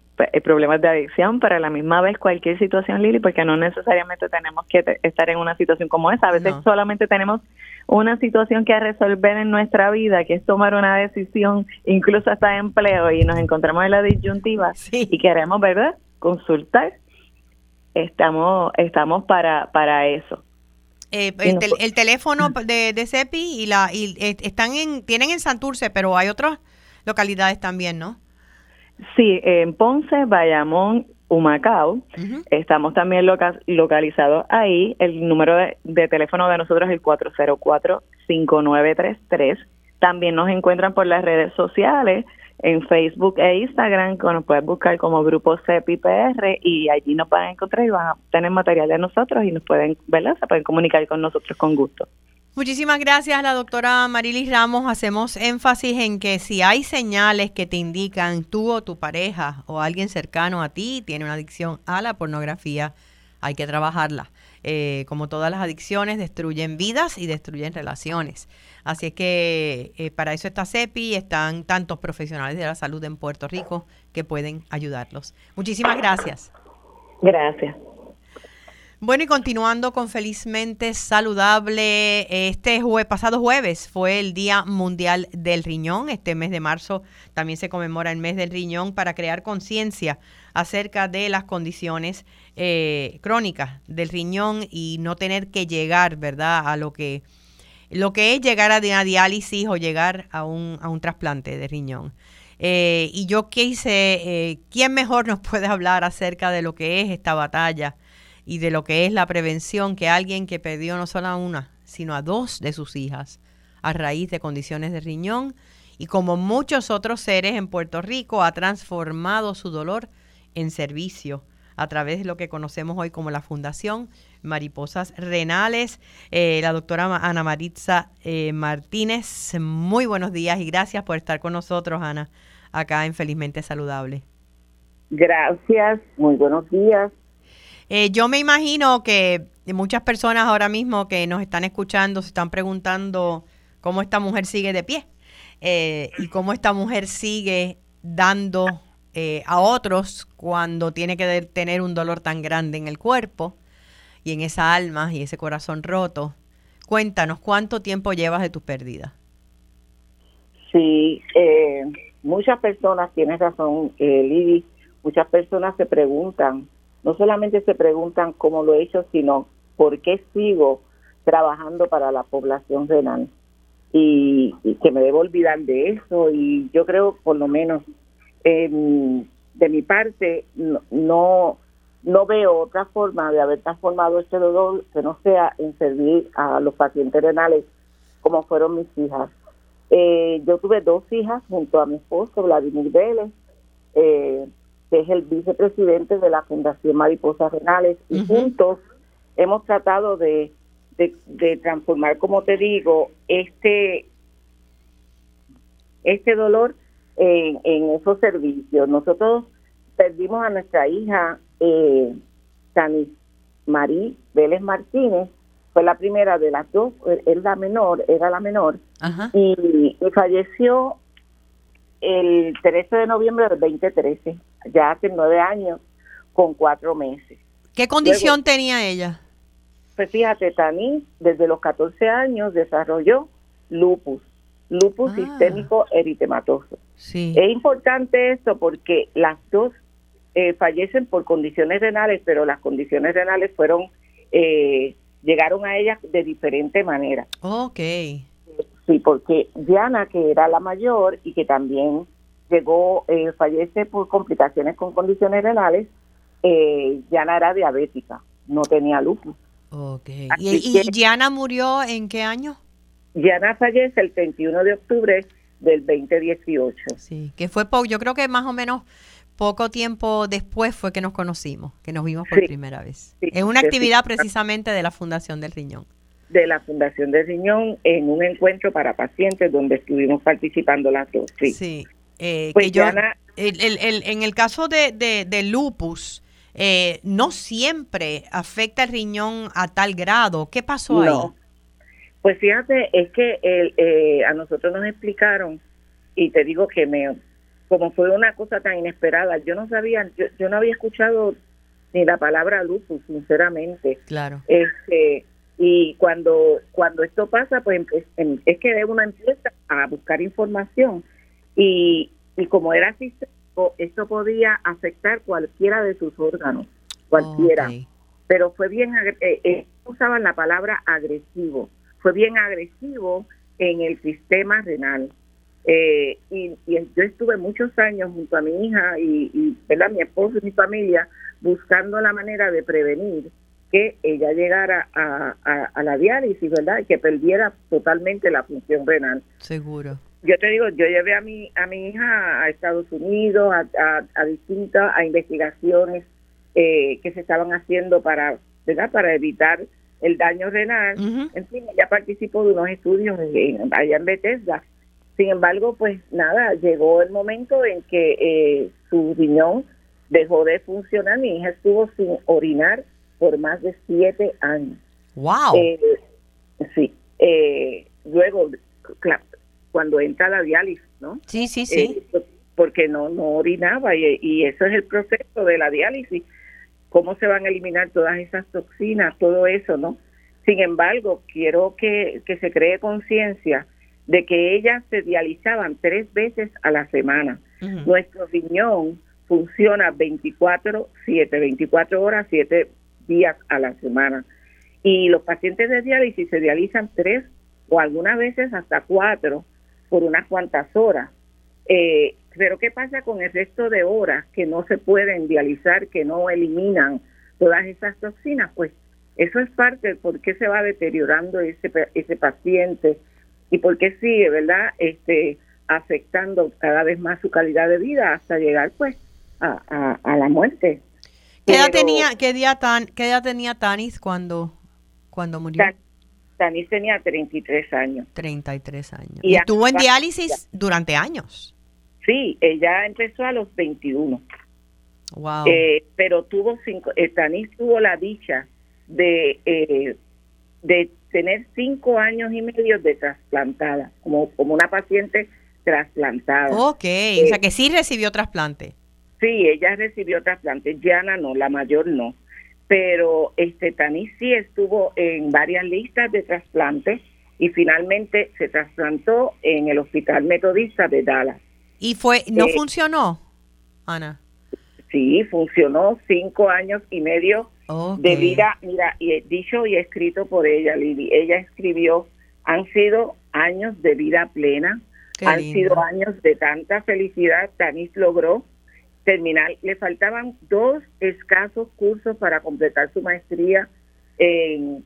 problemas de adicción, pero a la misma vez cualquier situación, Lili, porque no necesariamente tenemos que estar en una situación como esa. A veces solamente tenemos una situación que resolver en nuestra vida, que es tomar una decisión, incluso hasta de empleo, y nos encontramos en la disyuntiva y queremos, ¿verdad?, consultar, estamos, estamos para, para eso. Eh, el, teléfono de, de CEPI y la y, eh, están en tienen en Santurce, pero hay otras localidades también, ¿no? Sí, en Ponce, Bayamón, Humacao. Estamos también localizados ahí. El número de, teléfono de nosotros es el 404-5933. También nos encuentran por las redes sociales, en Facebook e Instagram, que nos pueden buscar como Grupo CEPIPR y allí nos pueden encontrar y van a tener material de nosotros y nos pueden, ¿verdad? Se pueden comunicar con nosotros con gusto. Muchísimas gracias, la doctora Marilis Ramos. Hacemos énfasis en que si hay señales que te indican tú o tu pareja o alguien cercano a ti tiene una adicción a la pornografía, hay que trabajarla. Eh, como todas las adicciones, destruyen vidas y destruyen relaciones. Así es que eh, para eso está CEPI, están tantos profesionales de la salud en Puerto Rico que pueden ayudarlos. Muchísimas gracias. Gracias. Bueno, y continuando con Felizmente Saludable, este pasado jueves fue el Día Mundial del Riñón. Este mes de marzo también se conmemora el mes del riñón para crear conciencia acerca de las condiciones eh, crónicas del riñón y no tener que llegar, ¿verdad?, a lo que, lo que es llegar a una diálisis o llegar a un, a un trasplante de riñón. Eh, y yo quise, eh, ¿quién mejor nos puede hablar acerca de lo que es esta batalla? Y de lo que es la prevención que alguien que perdió no solo a una, sino a dos de sus hijas a raíz de condiciones de riñón y como muchos otros seres en Puerto Rico ha transformado su dolor en servicio a través de lo que conocemos hoy como la Fundación Mariposas Renales. Eh, la doctora Ana Maritza eh, Martínez, muy buenos días y gracias por estar con nosotros, Ana, acá en Felizmente Saludable. Gracias, muy buenos días. Eh, yo me imagino que muchas personas ahora mismo que nos están escuchando se están preguntando cómo esta mujer sigue de pie eh, y cómo esta mujer sigue dando eh, a otros cuando tiene que tener un dolor tan grande en el cuerpo y en esa alma y ese corazón roto. Cuéntanos, ¿cuánto tiempo llevas de tus pérdidas? Sí, muchas personas, tienes razón, eh, muchas personas se preguntan no solamente se preguntan cómo lo he hecho, sino por qué sigo trabajando para la población renal. Y, que me debo olvidar de eso. Y yo creo, por lo menos, de mi parte, no, no, veo otra forma de haber transformado este dolor que no sea en servir a los pacientes renales como fueron mis hijas. Eh, yo tuve dos hijas junto a mi esposo, Vladimir Vélez. Eh, que es el vicepresidente de la Fundación Mariposas Renales, y juntos hemos tratado de, de, transformar, como te digo, este, este dolor en, en esos servicios. Nosotros perdimos a nuestra hija, eh, Marí Vélez Martínez, fue la primera de las dos, es la menor, era la menor, y, y falleció el 13 de noviembre del 2013 ya hace nueve años con cuatro meses. ¿Qué condición tenía ella? Pues fíjate, Tani, desde los 14 años desarrolló lupus, lupus ah. sistémico eritematoso. Sí. Es importante esto porque las dos eh, fallecen por condiciones renales, pero las condiciones renales fueron, eh, llegaron a ellas de diferente manera. Ok. Sí, porque Diana, que era la mayor y que también llegó, eh, fallece por complicaciones con condiciones renales, eh, Yana era diabética, no tenía lupus. Okay. ¿Y, y, murió en qué año? Yana fallece el 21 de octubre del 2018. Sí, que fue poco, yo creo que más o menos poco tiempo después fue que nos conocimos, que nos vimos por primera vez. es una actividad precisamente de la Fundación del Riñón. De la Fundación del Riñón en un encuentro para pacientes donde estuvimos participando las dos. Sí. Eh, pues yo, en el caso de, de, lupus, eh, no siempre afecta el riñón a tal grado. ¿Qué pasó ahí? Pues fíjate, es que eh, a nosotros nos explicaron, y te digo que me, como fue una cosa tan inesperada, yo no sabía, yo, yo no había escuchado ni la palabra lupus, sinceramente. Claro. Este, Y cuando, cuando esto pasa, pues es que uno empieza a buscar información y, y como era sistémico, esto podía afectar cualquiera de sus órganos, cualquiera. Pero fue bien, eh, eh, usaban la palabra agresivo, fue bien agresivo en el sistema renal. Eh, y, yo estuve muchos años junto a mi hija y, y mi esposo y mi familia buscando la manera de prevenir que ella llegara a, la diálisis, ¿verdad? Y que perdiera totalmente la función renal. Seguro. Yo te digo, yo llevé a mi a mi hija a Estados Unidos, a, a, distintas a investigaciones eh, que se estaban haciendo para, ¿verdad? Para evitar el daño renal. En fin, ella participó de unos estudios allá en Bethesda. Sin embargo, pues nada, llegó el momento en que eh, su riñón dejó de funcionar. Mi hija estuvo sin orinar por más de siete años. ¡Wow! Eh, sí. Eh, luego, cuando entra la diálisis, ¿no? Sí, sí, sí. Eh, porque no, no orinaba y, y eso es el proceso de la diálisis. ¿Cómo se van a eliminar todas esas toxinas, todo eso, no? Sin embargo, quiero que, que se cree conciencia de que ellas se dializaban tres veces a la semana. Nuestro riñón funciona 24, 7, 24 horas, 7 días a la semana. Y los pacientes de diálisis se dializan tres o algunas veces hasta cuatro por unas cuantas horas. Eh, pero ¿qué pasa con el resto de horas que no se pueden dializar, que no eliminan todas esas toxinas? Pues eso es parte de por qué se va deteriorando ese, ese paciente y por qué sigue, ¿verdad? Este, afectando cada vez más su calidad de vida hasta llegar pues a, a, la muerte. ¿Qué edad tenía, qué día tan, qué edad tenía Tanis cuando, cuando murió? Tanis tenía 33 años. 33 años. Y, estuvo en diálisis durante años. Sí, ella empezó a los 21. Wow. Eh, pero tuvo cinco, eh, Tanis tuvo la dicha de, eh, de tener cinco años y medio de trasplantada, como, como una paciente trasplantada. Ok, o sea que sí recibió trasplante. Sí, ella recibió trasplante. Diana no, la mayor no. Pero este Tanis sí estuvo en varias listas de trasplantes y finalmente se trasplantó en el Hospital Metodista de Dallas. ¿Y fue no eh, funcionó, Ana? Sí, funcionó cinco años y medio de vida. Mira, y dicho y escrito por ella, Lili. Ella escribió, han sido años de vida plena, han sido años de tanta felicidad. Tanis logró terminar. Le faltaban dos escasos cursos para completar su maestría en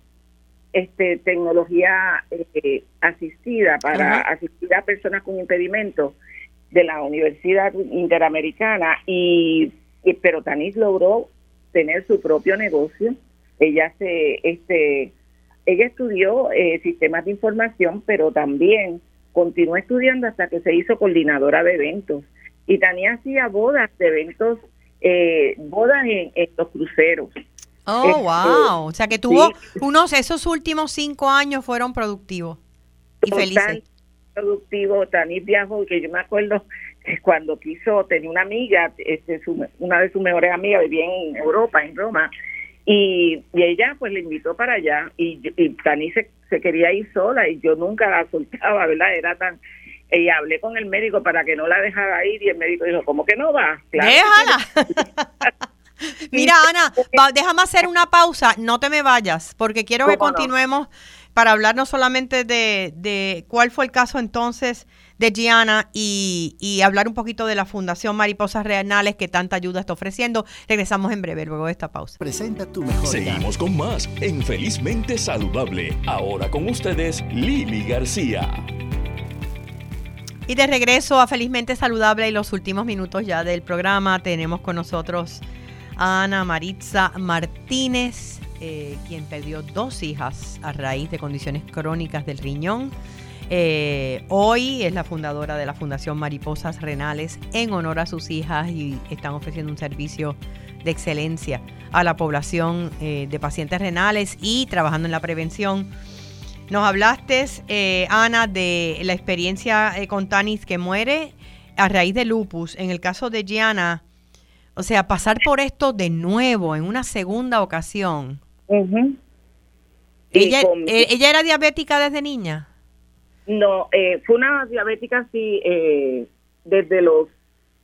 este tecnología eh, asistida para asistir a personas con impedimentos de la Universidad Interamericana y, pero Tanis logró tener su propio negocio. Ella se este ella estudió eh, sistemas de información, pero también continuó estudiando hasta que se hizo coordinadora de eventos y Tania hacía bodas de eventos, eh, bodas en, los cruceros. Oh, este, wow. O sea que tuvo unos, esos últimos cinco años fueron productivos y felices. Productivo, Tani viajó, que yo me acuerdo cuando quiso, tenía una amiga, este, una de sus mejores amigas vivía en Europa, en Roma, y, ella pues le invitó para allá y, y se quería ir sola y yo nunca la soltaba, ¿verdad? Era tan y hablé con el médico para que no la dejara ir y el médico dijo, ¿cómo que no va? Déjala. Mira, Ana, déjame hacer una pausa, no te me vayas, porque quiero que continuemos para hablar no solamente de, de, cuál fue el caso entonces de Gianna y, y, hablar un poquito de la Fundación Mariposas Renales que tanta ayuda está ofreciendo. Regresamos en breve luego de esta pausa. Presenta tu mejor. Seguimos con más en Felizmente Saludable. Ahora con ustedes, Lili García. Y de regreso a Felizmente Saludable y los últimos minutos ya del programa tenemos con nosotros a Ana Maritza Martínez, eh, quien perdió dos hijas a raíz de condiciones crónicas del riñón. Eh, hoy es la fundadora de la Fundación Mariposas Renales en honor a sus hijas y están ofreciendo un servicio de excelencia a la población eh, de pacientes renales y trabajando en la prevención nos hablaste, eh, Ana, de la experiencia eh, con Tanis que muere a raíz de lupus. En el caso de Gianna, o sea, pasar por esto de nuevo, en una segunda ocasión. ¿Ella, eh, ¿Ella era diabética desde niña? No, eh, fue una diabética así eh, desde los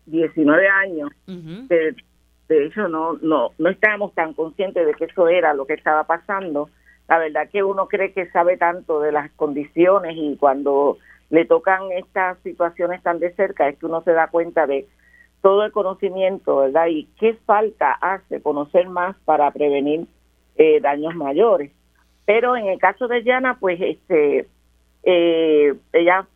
19 años. de, hecho, no, no, no estábamos tan conscientes de que eso era lo que estaba pasando. La verdad que uno cree que sabe tanto de las condiciones y cuando le tocan estas situaciones tan de cerca es que uno se da cuenta de todo el conocimiento, ¿verdad? Y qué falta hace conocer más para prevenir eh, daños mayores. Pero en el caso de Yana, pues este, eh, ella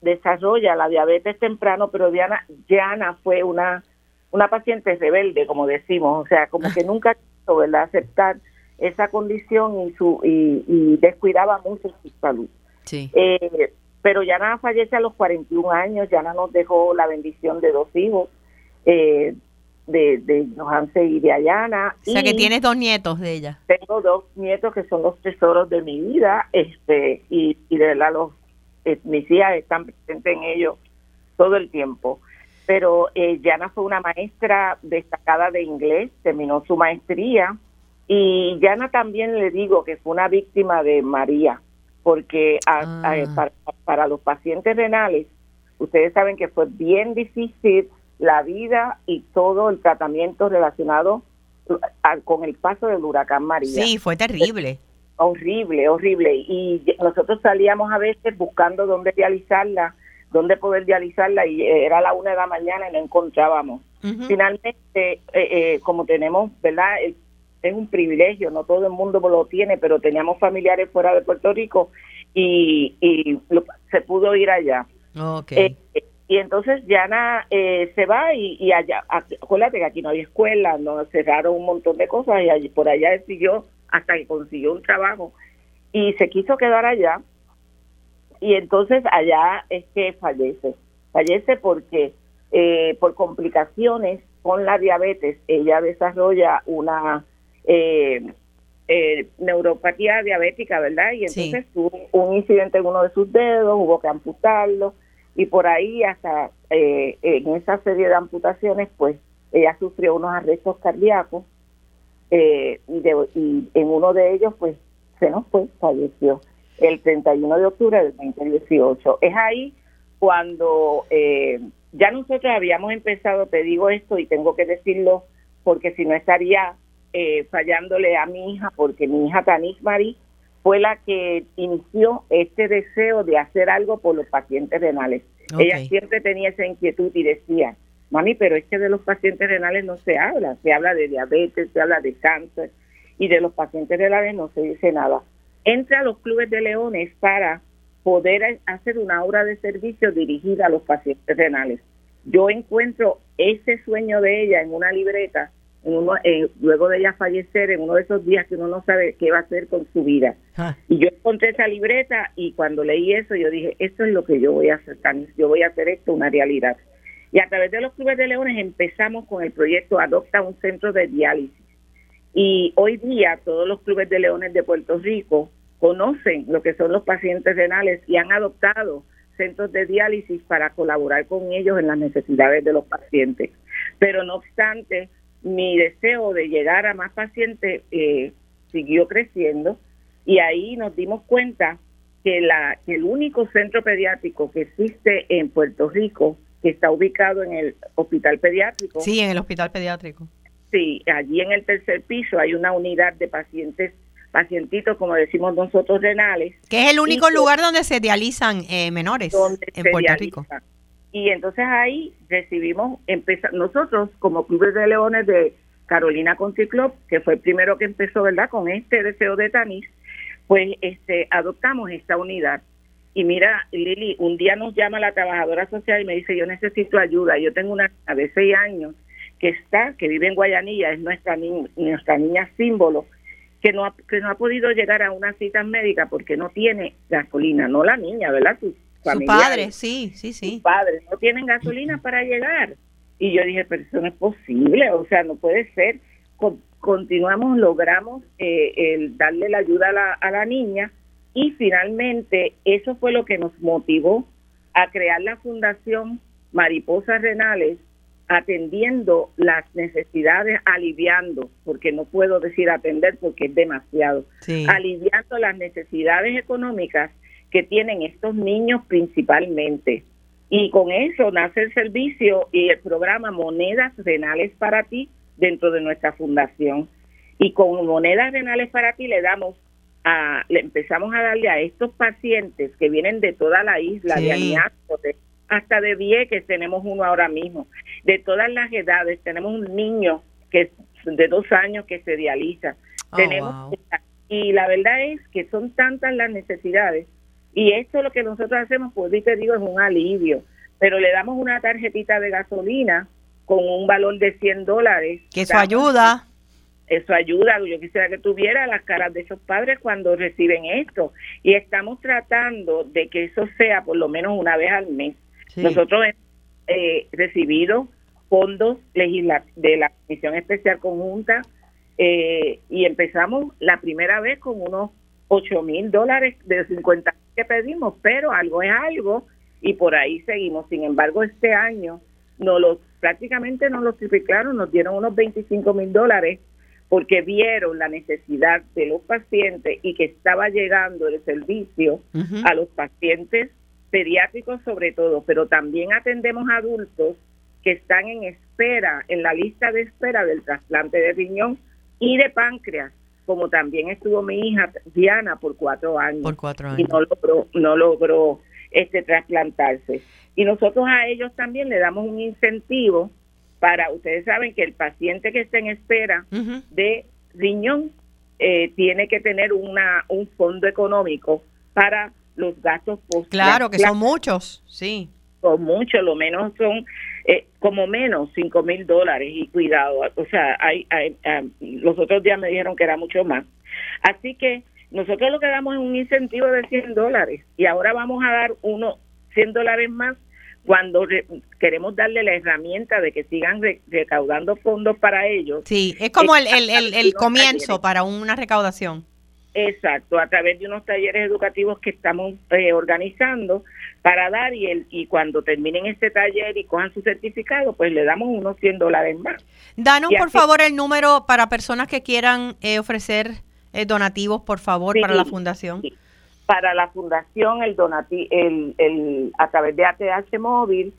desarrolla la diabetes temprano, pero Diana, Diana fue una, una paciente rebelde, como decimos, o sea, como que nunca quiso ¿verdad? aceptar esa condición y, su, y, descuidaba mucho su salud. Sí. Eh, pero Yana fallece a los 41 años, Yana nos dejó la bendición de dos hijos, eh, de, de Johanse y de Ayana. O sea que tienes dos nietos de ella. Tengo dos nietos que son los tesoros de mi vida, este, y, y de verdad los, eh, mis hijas están presentes en ellos todo el tiempo. Pero eh, Yana fue una maestra destacada de inglés, terminó su maestría, y Yana también le digo que fue una víctima de María, porque ah. para, para los pacientes renales, ustedes saben que fue bien difícil la vida y todo el tratamiento relacionado con el paso del huracán María. Sí, fue terrible. Horrible, horrible. Y nosotros salíamos a veces buscando dónde dializarla, dónde poder dializarla y era la una de la mañana y no encontrábamos. Finalmente, eh, eh, como tenemos, ¿verdad? Es un privilegio, no todo el mundo lo tiene, pero teníamos familiares fuera de Puerto Rico y, se pudo ir allá. Okay. Eh, y entonces Yana eh, se va y, allá, acuérdate que aquí no hay escuela, no cerraron un montón de cosas y allí, por allá siguió hasta que consiguió un trabajo y se quiso quedar allá y entonces allá es que fallece. Fallece porque eh, por complicaciones con la diabetes ella desarrolla una eh, neuropatía diabética, ¿verdad? Y entonces tuvo un incidente en uno de sus dedos, hubo que amputarlo y por ahí hasta eh, en esa serie de amputaciones pues ella sufrió unos arrestos cardíacos eh, y, en uno de ellos pues se nos fue, falleció el 31 de octubre del 2018. Es ahí cuando eh, ya nosotros habíamos empezado, te digo esto y tengo que decirlo porque si no estaría fallándole a mi hija, porque mi hija Tanis Marie fue la que inició este deseo de hacer algo por los pacientes renales. Ella siempre tenía esa inquietud y decía, mami, pero es que de los pacientes renales no se habla, se habla de diabetes, se habla de cáncer y de los pacientes renales no se dice nada. Entra a los clubes de leones para poder hacer una obra de servicio dirigida a los pacientes renales. Yo encuentro ese sueño de ella en una libreta eh, luego de ella fallecer, en uno de esos días que uno no sabe qué va a hacer con su vida. Ah. Y yo encontré esa libreta y cuando leí eso yo dije, esto es lo que yo voy a hacer, yo voy a hacer esto una realidad. Y a través de los clubes de leones empezamos con el proyecto Adopta un centro de diálisis. Y hoy día todos los clubes de leones de Puerto Rico conocen lo que son los pacientes renales y han adoptado centros de diálisis para colaborar con ellos en las necesidades de los pacientes. Pero no obstante, mi deseo de llegar a más pacientes eh, siguió creciendo y ahí nos dimos cuenta que, la, que el único centro pediátrico que existe en Puerto Rico, que está ubicado en el hospital pediátrico. Sí, en el hospital pediátrico. Sí, allí en el tercer piso hay una unidad de pacientes, pacientitos, como decimos nosotros, renales. Que es el único lugar donde se dializan eh, menores en Puerto Rico. Y entonces ahí recibimos, nosotros como Clubes de Leones de Carolina Country Club, que fue el primero que empezó, ¿verdad? Con este deseo de Tanis, pues este adoptamos esta unidad. Y mira, Lili, un día nos llama la trabajadora social y me dice, yo necesito ayuda. Yo tengo una de seis años que está, que vive en Guayanilla, es nuestra, niña, nuestra niña símbolo, que no, ha, que no ha podido llegar a una cita médica porque no tiene gasolina, no la niña, ¿verdad? Padre, sí, sí, sí. Sus padres no tienen gasolina para llegar. Y yo dije, pero eso no es posible, o sea, no puede ser. continuamos, logramos eh, el darle la ayuda a la, a la niña y finalmente eso fue lo que nos motivó a crear la Fundación Mariposas Renales atendiendo las necesidades, aliviando, porque no puedo decir atender porque es demasiado, aliviando las necesidades económicas que tienen estos niños principalmente. Y con eso nace el servicio y el programa Monedas Renales para ti dentro de nuestra fundación. Y con Monedas Renales para ti le damos a, le empezamos a darle a estos pacientes que vienen de toda la isla, de Añasco, hasta de Vieques tenemos uno ahora mismo, de todas las edades, tenemos un niño que de dos años que se dializa. Oh, tenemos y la verdad es que son tantas las necesidades y esto lo que nosotros hacemos, pues te digo, es un alivio, pero le damos una tarjetita de gasolina con un valor de 100 dólares. Que eso ayuda. Eso ayuda. Yo quisiera que tuviera las caras de esos padres cuando reciben esto. Y estamos tratando de que eso sea por lo menos una vez al mes. Nosotros hemos eh, recibido fondos de la Comisión Especial Conjunta eh, y empezamos la primera vez con unos 8 mil dólares de 50 que pedimos, pero algo es algo y por ahí seguimos. Sin embargo, este año no los prácticamente no los triplicaron, nos dieron unos 25 mil dólares porque vieron la necesidad de los pacientes y que estaba llegando el servicio a los pacientes pediátricos sobre todo, pero también atendemos adultos que están en espera, en la lista de espera del trasplante de riñón y de páncreas, como también estuvo mi hija Diana por cuatro años. Por cuatro años. Y no logró, no logró este trasplantarse. Y nosotros a ellos también le damos un incentivo para, ustedes saben que el paciente que está en espera de riñón eh, tiene que tener una un fondo económico para los gastos post Claro, que son muchos, sí. Son muchos, lo menos son eh, como menos cinco mil dólares y cuidado, o sea, hay, hay, los otros días me dijeron que era mucho más. Así que nosotros lo que damos es un incentivo de 100 dólares y ahora vamos a dar uno 100 dólares más cuando queremos darle la herramienta de que sigan recaudando fondos para ellos. Sí, es como el, el, el comienzo para una recaudación. Exacto, a través de unos talleres educativos que estamos eh, organizando para dar y, el, y cuando terminen este taller y cojan su certificado, pues le damos unos 100 dólares más. Danos, por favor, el número para personas que quieran eh, ofrecer eh, donativos, por favor, para la fundación. Para la fundación, el, donati el, el a través de ATH Móvil,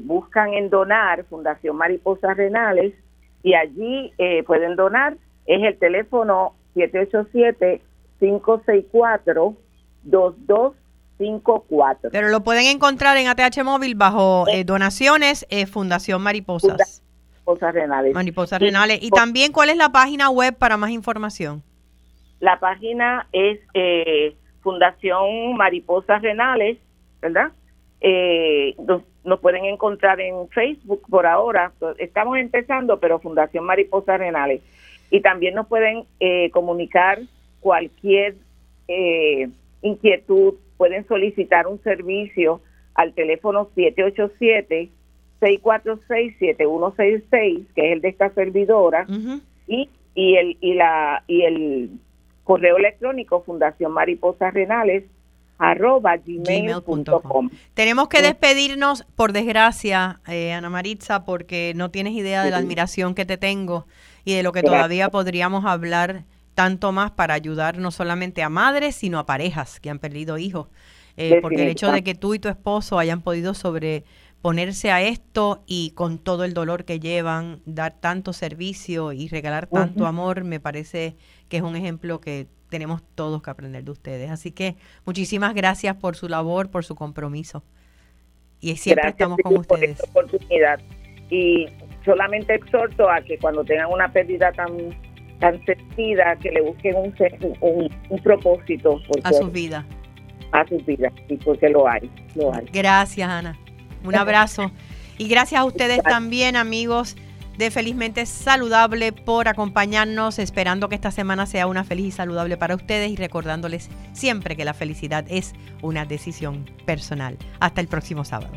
buscan en donar Fundación Mariposas Renales y allí pueden donar. Es el teléfono 787-564-2254. Pero lo pueden encontrar en ATH Móvil bajo eh, donaciones eh, Fundación Mariposas. Mariposas Renales. Mariposas Renales. Y también, ¿cuál es la página web para más información? La página es eh, Fundación Mariposas Renales, ¿verdad? nos, nos, pueden encontrar en Facebook por ahora. Estamos empezando, pero Fundación Mariposas Renales y también nos pueden eh, comunicar cualquier eh, inquietud, pueden solicitar un servicio al teléfono 787-646-7166, que es el de esta servidora, y, y, el, y, la, y el correo electrónico Fundación Mariposas Renales arroba gmail.com. Tenemos que despedirnos, por desgracia, eh, Ana Maritza, porque no tienes idea de la admiración que te tengo y de lo que todavía podríamos hablar tanto más para ayudar no solamente a madres, sino a parejas que han perdido hijos. Eh, porque el hecho de que tú y tu esposo hayan podido sobreponerse a esto y con todo el dolor que llevan, dar tanto servicio y regalar tanto amor, me parece que es un ejemplo que tenemos todos que aprender de ustedes. Así que muchísimas gracias por su labor, por su compromiso. Y siempre estamos con ustedes. Por oportunidad. Y solamente exhorto a que cuando tengan una pérdida tan tan sentida, que le busquen un, un, propósito. a sus vidas. A sus vidas, sí, porque lo hay, lo hay. Gracias, Ana. Un abrazo. Y gracias a ustedes también, amigos de Felizmente Saludable, por acompañarnos, esperando que esta semana sea una feliz y saludable para ustedes y recordándoles siempre que la felicidad es una decisión personal. Hasta el próximo sábado.